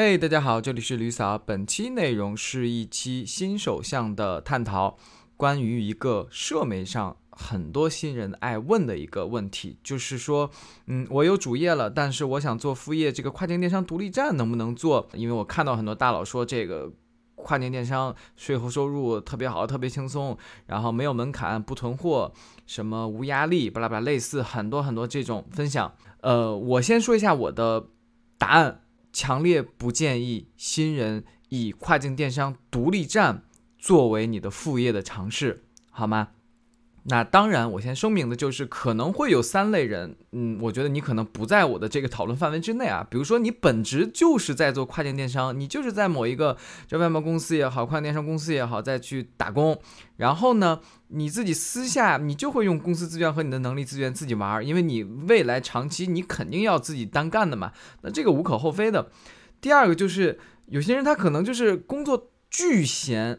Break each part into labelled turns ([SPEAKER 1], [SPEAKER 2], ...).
[SPEAKER 1] 嘿，大家好，这里是吕嫂。本期内容是一期新手向的探讨，关于一个社媒上很多新人爱问的一个问题，就是说，嗯，我有主业了，但是我想做副业，这个跨境电商独立站能不能做？因为我看到很多大佬说这个跨境电商税后收入特别好，特别轻松，然后没有门槛，不囤货，什么无压力，巴拉巴拉，类似很多很多这种分享。呃，我先说一下我的答案。强烈不建议新人以跨境电商独立站作为你的副业的尝试，好吗？那当然，我先声明的就是可能会有三类人，嗯，我觉得你可能不在我的这个讨论范围之内啊。比如说，你本职就是在做跨境电商，你就是在某一个这外贸公司也好，跨境电商公司也好，再去打工。然后呢，你自己私下你就会用公司资源和你的能力资源自己玩，因为你未来长期你肯定要自己单干的嘛。那这个无可厚非的。第二个就是有些人他可能就是工作巨闲，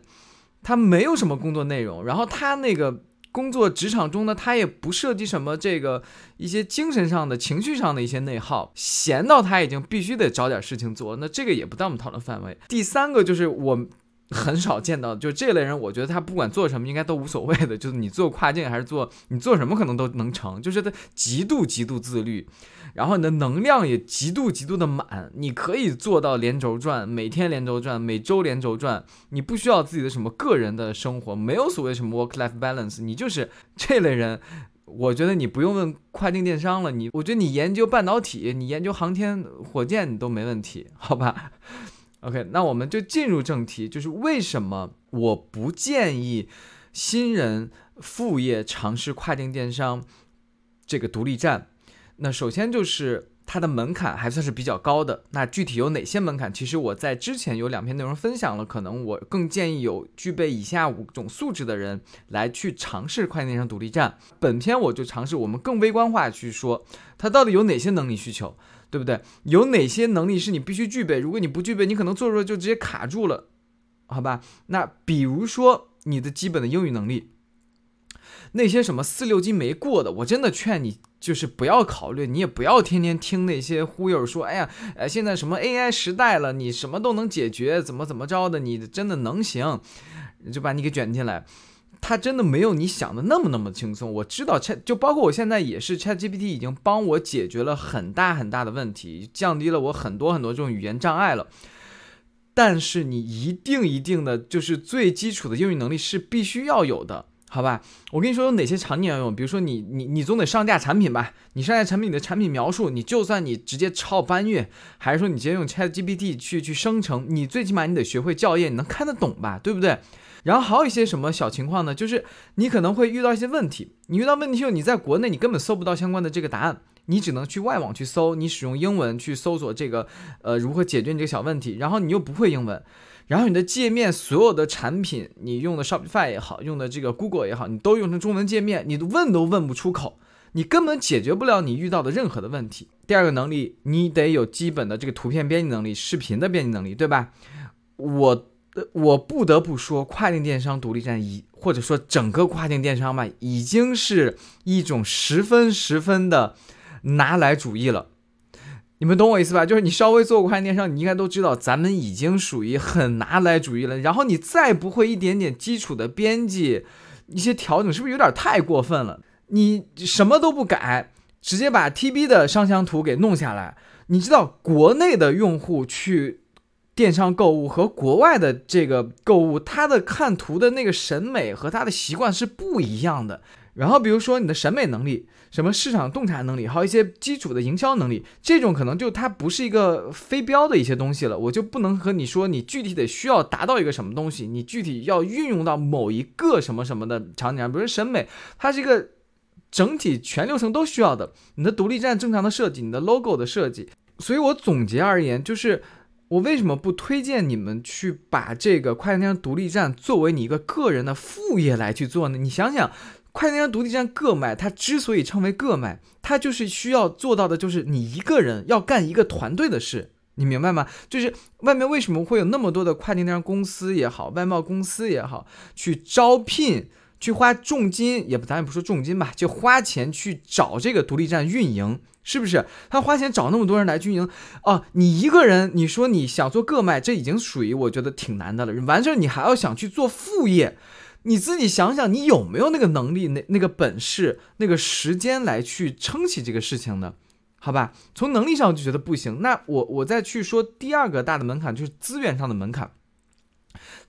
[SPEAKER 1] 他没有什么工作内容，然后他那个。工作职场中呢，他也不涉及什么这个一些精神上的情绪上的一些内耗，闲到他已经必须得找点事情做，那这个也不在我们讨论范围。第三个就是我。很少见到，就这类人，我觉得他不管做什么，应该都无所谓的。就是你做跨境还是做你做什么，可能都能成。就是他极度极度自律，然后你的能量也极度极度的满，你可以做到连轴转，每天连轴转，每周连轴转。你不需要自己的什么个人的生活，没有所谓什么 work life balance，你就是这类人。我觉得你不用问跨境电商了，你我觉得你研究半导体，你研究航天火箭，你都没问题，好吧？OK，那我们就进入正题，就是为什么我不建议新人副业尝试跨境电商这个独立站？那首先就是它的门槛还算是比较高的。那具体有哪些门槛？其实我在之前有两篇内容分享了，可能我更建议有具备以下五种素质的人来去尝试跨境电商独立站。本篇我就尝试我们更微观化去说，它到底有哪些能力需求。对不对？有哪些能力是你必须具备？如果你不具备，你可能做着就直接卡住了，好吧？那比如说你的基本的英语能力，那些什么四六级没过的，我真的劝你就是不要考虑，你也不要天天听那些忽悠说，哎呀，呃，现在什么 AI 时代了，你什么都能解决，怎么怎么着的，你真的能行，就把你给卷进来。它真的没有你想的那么那么轻松。我知道 Chat 就包括我现在也是 Chat GPT 已经帮我解决了很大很大的问题，降低了我很多很多这种语言障碍了。但是你一定一定的就是最基础的英语能力是必须要有的，好吧？我跟你说有哪些场景要用，比如说你你你总得上架产品吧？你上架产品你的产品描述，你就算你直接抄搬运，还是说你直接用 Chat GPT 去去生成，你最起码你得学会校验，你能看得懂吧？对不对？然后还有一些什么小情况呢？就是你可能会遇到一些问题，你遇到问题后，你在国内你根本搜不到相关的这个答案，你只能去外网去搜，你使用英文去搜索这个，呃，如何解决你这个小问题。然后你又不会英文，然后你的界面所有的产品，你用的 Shopify 也好，用的这个 Google 也好，你都用成中文界面，你问都问不出口，你根本解决不了你遇到的任何的问题。第二个能力，你得有基本的这个图片编辑能力、视频的编辑能力，对吧？我。我不得不说，跨境电商独立站已或者说整个跨境电商吧，已经是一种十分十分的拿来主义了。你们懂我意思吧？就是你稍微做过跨境电商，你应该都知道，咱们已经属于很拿来主义了。然后你再不会一点点基础的编辑一些调整，是不是有点太过分了？你什么都不改，直接把 TB 的上香图给弄下来，你知道国内的用户去。电商购物和国外的这个购物，他的看图的那个审美和他的习惯是不一样的。然后，比如说你的审美能力、什么市场洞察能力，还有一些基础的营销能力，这种可能就它不是一个非标的一些东西了。我就不能和你说，你具体得需要达到一个什么东西，你具体要运用到某一个什么什么的场景上。比如审美，它是一个整体全流程都需要的。你的独立站正常的设计，你的 logo 的设计。所以我总结而言，就是。我为什么不推荐你们去把这个快电商独立站作为你一个个人的副业来去做呢？你想想，快电商独立站个卖，它之所以称为个卖，它就是需要做到的，就是你一个人要干一个团队的事，你明白吗？就是外面为什么会有那么多的快电商公司也好，外贸公司也好，去招聘去花重金，也不咱也不说重金吧，就花钱去找这个独立站运营，是不是？他花钱找那么多人来运营，哦，你一个人，你说你想做个卖，这已经属于我觉得挺难的了。完事儿你还要想去做副业，你自己想想，你有没有那个能力、那那个本事、那个时间来去撑起这个事情呢？好吧，从能力上就觉得不行。那我我再去说第二个大的门槛，就是资源上的门槛。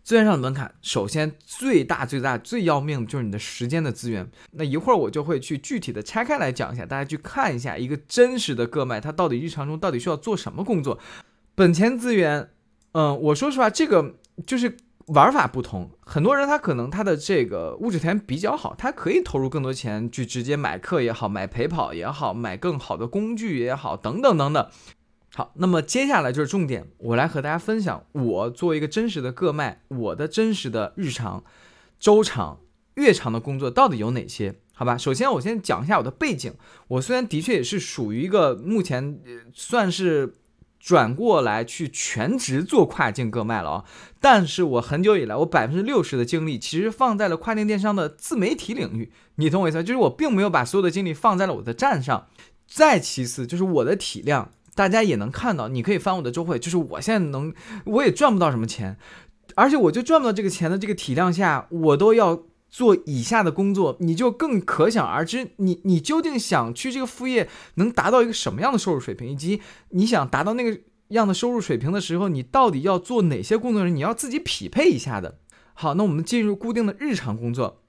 [SPEAKER 1] 资源上的门槛，首先最大最大最要命的就是你的时间的资源。那一会儿我就会去具体的拆开来讲一下，大家去看一下一个真实的个卖，它到底日常中到底需要做什么工作。本钱资源，嗯，我说实话，这个就是。玩法不同，很多人他可能他的这个物质条件比较好，他可以投入更多钱去直接买课也好，买陪跑也好，买更好的工具也好，等等等等。好，那么接下来就是重点，我来和大家分享我作为一个真实的个卖，我的真实的日常、周长、月长的工作到底有哪些？好吧，首先我先讲一下我的背景，我虽然的确也是属于一个目前算是。转过来去全职做跨境个卖了啊！但是我很久以来，我百分之六十的精力其实放在了跨境电商的自媒体领域。你懂我意思？就是我并没有把所有的精力放在了我的站上。再其次，就是我的体量，大家也能看到。你可以翻我的周会，就是我现在能，我也赚不到什么钱，而且我就赚不到这个钱的这个体量下，我都要。做以下的工作，你就更可想而知，你你究竟想去这个副业能达到一个什么样的收入水平，以及你想达到那个样的收入水平的时候，你到底要做哪些工作？人你要自己匹配一下的。好，那我们进入固定的日常工作，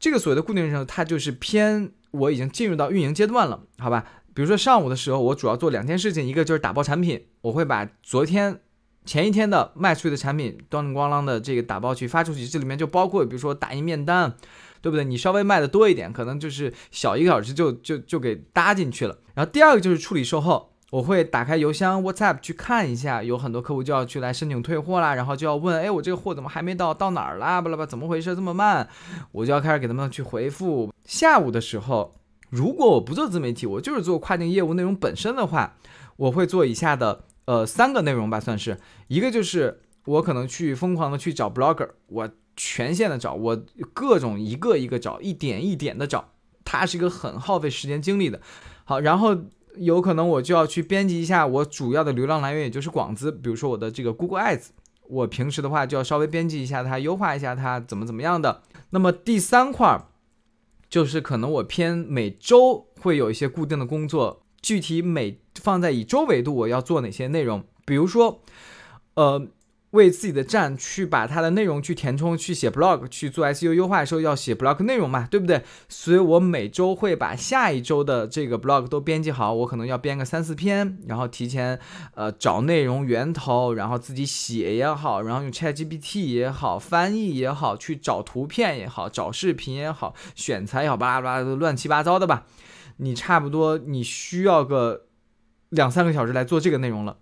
[SPEAKER 1] 这个所谓的固定日常，它就是偏我已经进入到运营阶段了，好吧？比如说上午的时候，我主要做两件事情，一个就是打包产品，我会把昨天。前一天的卖出去的产品，咣铃咣啷的这个打包去发出去，这里面就包括，比如说打印面单，对不对？你稍微卖的多一点，可能就是小一个小时就就就给搭进去了。然后第二个就是处理售后，我会打开邮箱 WhatsApp 去看一下，有很多客户就要去来申请退货啦，然后就要问，哎，我这个货怎么还没到？到哪儿啦？巴拉巴，怎么回事这么慢？我就要开始给他们去回复。下午的时候，如果我不做自媒体，我就是做跨境业务内容本身的话，我会做以下的。呃，三个内容吧，算是一个，就是我可能去疯狂的去找 blogger，我全线的找，我各种一个一个找，一点一点的找，它是一个很耗费时间精力的。好，然后有可能我就要去编辑一下我主要的流量来源，也就是广子，比如说我的这个 Google Ads，我平时的话就要稍微编辑一下它，优化一下它怎么怎么样的。那么第三块就是可能我偏每周会有一些固定的工作。具体每放在以周维度，我要做哪些内容？比如说，呃，为自己的站去把它的内容去填充，去写 blog，去做 SEO 优化的时候要写 blog 内容嘛，对不对？所以我每周会把下一周的这个 blog 都编辑好，我可能要编个三四篇，然后提前呃找内容源头，然后自己写也好，然后用 ChatGPT 也好，翻译也好，去找图片也好，找视频也好，选材也好，巴拉巴拉的乱七八糟的吧。你差不多你需要个两三个小时来做这个内容了，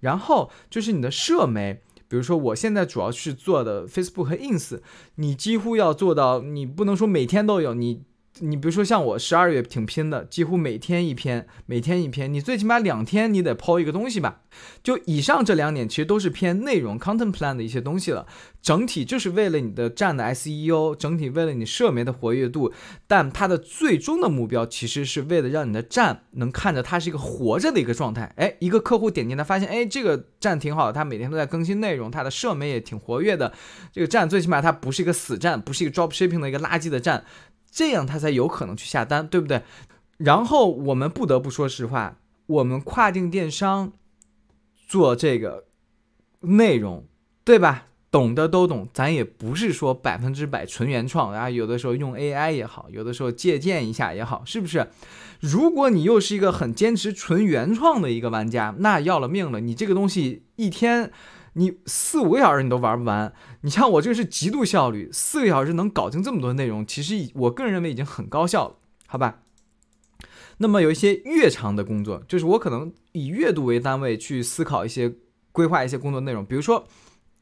[SPEAKER 1] 然后就是你的社媒，比如说我现在主要是做的 Facebook 和 Ins，你几乎要做到，你不能说每天都有你。你比如说像我十二月挺拼的，几乎每天一篇，每天一篇。你最起码两天你得抛一个东西吧？就以上这两点其实都是偏内容 content plan 的一些东西了。整体就是为了你的站的 SEO，整体为了你社媒的活跃度，但它的最终的目标其实是为了让你的站能看着它是一个活着的一个状态。哎，一个客户点进来发现，哎，这个站挺好的，它每天都在更新内容，它的社媒也挺活跃的。这个站最起码它不是一个死站，不是一个 drop shipping 的一个垃圾的站。这样他才有可能去下单，对不对？然后我们不得不说实话，我们跨境电商做这个内容，对吧？懂的都懂，咱也不是说百分之百纯原创啊，有的时候用 AI 也好，有的时候借鉴一下也好，是不是？如果你又是一个很坚持纯原创的一个玩家，那要了命了，你这个东西一天。你四五个小时你都玩不完，你像我这个是极度效率，四个小时能搞定这么多内容，其实我个人认为已经很高效了，好吧？那么有一些越长的工作，就是我可能以月度为单位去思考一些规划一些工作内容，比如说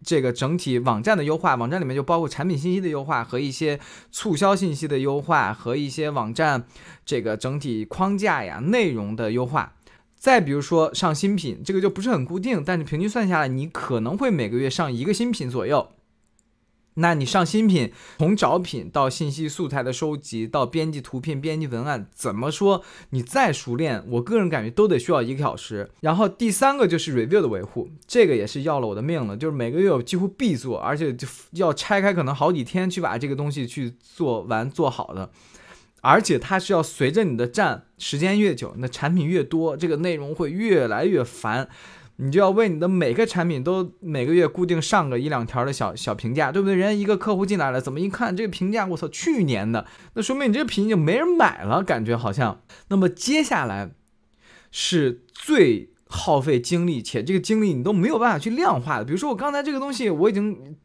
[SPEAKER 1] 这个整体网站的优化，网站里面就包括产品信息的优化和一些促销信息的优化和一些网站这个整体框架呀内容的优化。再比如说上新品，这个就不是很固定，但是平均算下来，你可能会每个月上一个新品左右。那你上新品，从找品到信息素材的收集，到编辑图片、编辑文案，怎么说你再熟练，我个人感觉都得需要一个小时。然后第三个就是 review 的维护，这个也是要了我的命了，就是每个月我几乎必做，而且就要拆开可能好几天去把这个东西去做完做好的。而且它是要随着你的站时间越久，那产品越多，这个内容会越来越烦。你就要为你的每个产品都每个月固定上个一两条的小小评价，对不对？人家一个客户进来了，怎么一看这个评价，我操，去年的，那说明你这个品就没人买了，感觉好像。那么接下来是最耗费精力，且这个精力你都没有办法去量化的。比如说我刚才这个东西，我已经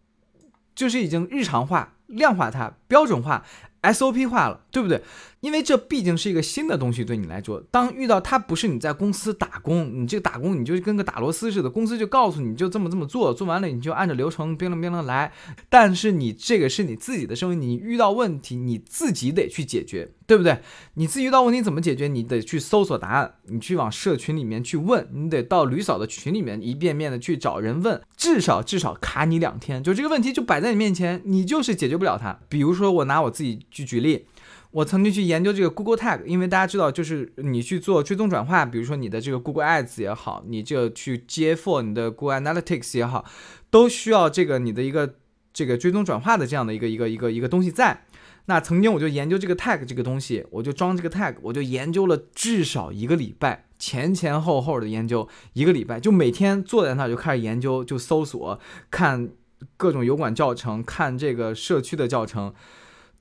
[SPEAKER 1] 就是已经日常化、量化它、标准化。SOP 化了，对不对？因为这毕竟是一个新的东西，对你来说，当遇到它不是你在公司打工，你这个打工你就跟个打螺丝似的，公司就告诉你就这么这么做，做完了你就按照流程叮铃叮铃来。但是你这个是你自己的生意，你遇到问题你自己得去解决，对不对？你自己遇到问题怎么解决？你得去搜索答案，你去往社群里面去问，你得到吕嫂的群里面一遍遍的去找人问，至少至少卡你两天，就这个问题就摆在你面前，你就是解决不了它。比如说我拿我自己去举例。我曾经去研究这个 Google Tag，因为大家知道，就是你去做追踪转化，比如说你的这个 Google Ads 也好，你就去接 for 你的 Google Analytics 也好，都需要这个你的一个这个追踪转化的这样的一个一个一个一个东西在。那曾经我就研究这个 Tag 这个东西，我就装这个 Tag，我就研究了至少一个礼拜，前前后后的研究一个礼拜，就每天坐在那儿就开始研究，就搜索看各种油管教程，看这个社区的教程。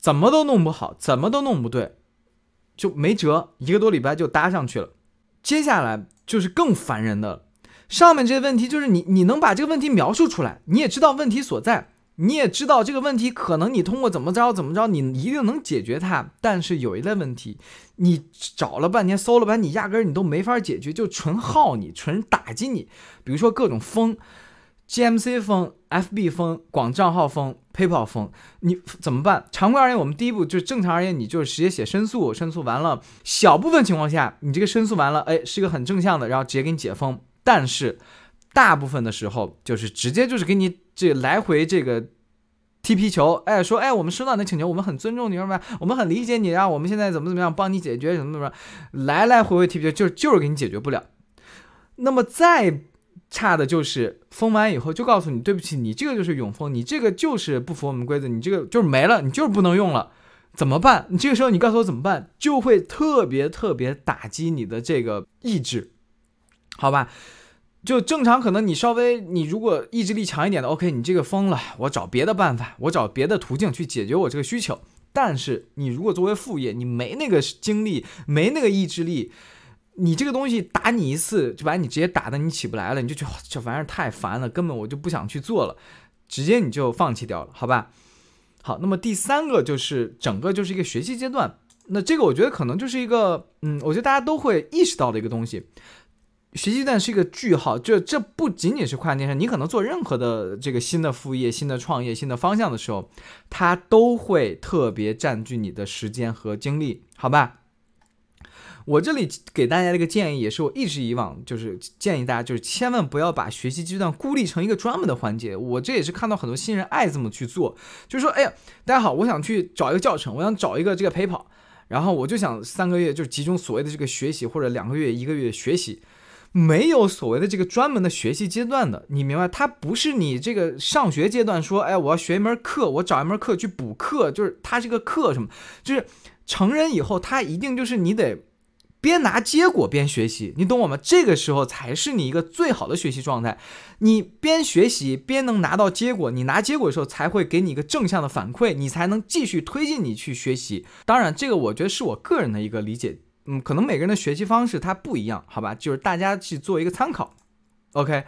[SPEAKER 1] 怎么都弄不好，怎么都弄不对，就没辙。一个多礼拜就搭上去了。接下来就是更烦人的，上面这些问题就是你，你能把这个问题描述出来，你也知道问题所在，你也知道这个问题可能你通过怎么着怎么着，你一定能解决它。但是有一类问题，你找了半天，搜了半天，你压根儿你都没法解决，就纯耗你，纯打击你。比如说各种封。GMC 封、FB 封、广账号封、PayPal 封，你怎么办？常规而言，我们第一步就是正常而言，你就是直接写申诉，申诉完了，小部分情况下，你这个申诉完了，哎，是一个很正向的，然后直接给你解封。但是大部分的时候，就是直接就是给你这来回这个踢皮球，哎，说哎，我们收到你的请求，我们很尊重你，什么？我们很理解你，啊我们现在怎么怎么样帮你解决什么什么，来来回回踢皮球，就是就是给你解决不了。那么再。差的就是封完以后就告诉你，对不起，你这个就是永封，你这个就是不符我们规则，你这个就是没了，你就是不能用了，怎么办？你这个时候你告诉我怎么办，就会特别特别打击你的这个意志，好吧？就正常可能你稍微你如果意志力强一点的，OK，你这个封了，我找别的办法，我找别的途径去解决我这个需求。但是你如果作为副业，你没那个精力，没那个意志力。你这个东西打你一次就把你直接打的你起不来了，你就觉得这玩意儿太烦了，根本我就不想去做了，直接你就放弃掉了，好吧？好，那么第三个就是整个就是一个学习阶段，那这个我觉得可能就是一个，嗯，我觉得大家都会意识到的一个东西，学习阶段是一个句号，这这不仅仅是跨境电商，你可能做任何的这个新的副业、新的创业、新的方向的时候，它都会特别占据你的时间和精力，好吧？我这里给大家的一个建议，也是我一直以往就是建议大家，就是千万不要把学习阶段孤立成一个专门的环节。我这也是看到很多新人爱这么去做，就是说，哎呀，大家好，我想去找一个教程，我想找一个这个陪跑，然后我就想三个月就集中所谓的这个学习，或者两个月一个月学习，没有所谓的这个专门的学习阶段的，你明白？它不是你这个上学阶段说，哎，我要学一门课，我找一门课去补课，就是它这个课什么，就是成人以后，他一定就是你得。边拿结果边学习，你懂我吗？这个时候才是你一个最好的学习状态。你边学习边能拿到结果，你拿结果的时候才会给你一个正向的反馈，你才能继续推进你去学习。当然，这个我觉得是我个人的一个理解，嗯，可能每个人的学习方式它不一样，好吧？就是大家去做一个参考。OK，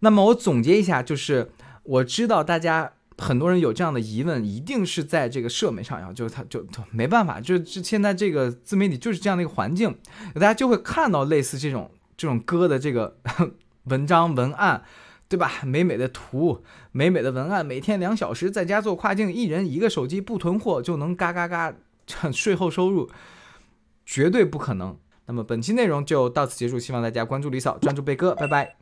[SPEAKER 1] 那么我总结一下，就是我知道大家。很多人有这样的疑问，一定是在这个社媒上呀，就是他就没办法，就是现在这个自媒体就是这样的一个环境，大家就会看到类似这种这种歌的这个 文章文案，对吧？美美的图，美美的文案，每天两小时在家做跨境，一人一个手机不囤货就能嘎嘎嘎 税后收入，绝对不可能。那么本期内容就到此结束，希望大家关注李嫂，专注贝哥，拜拜。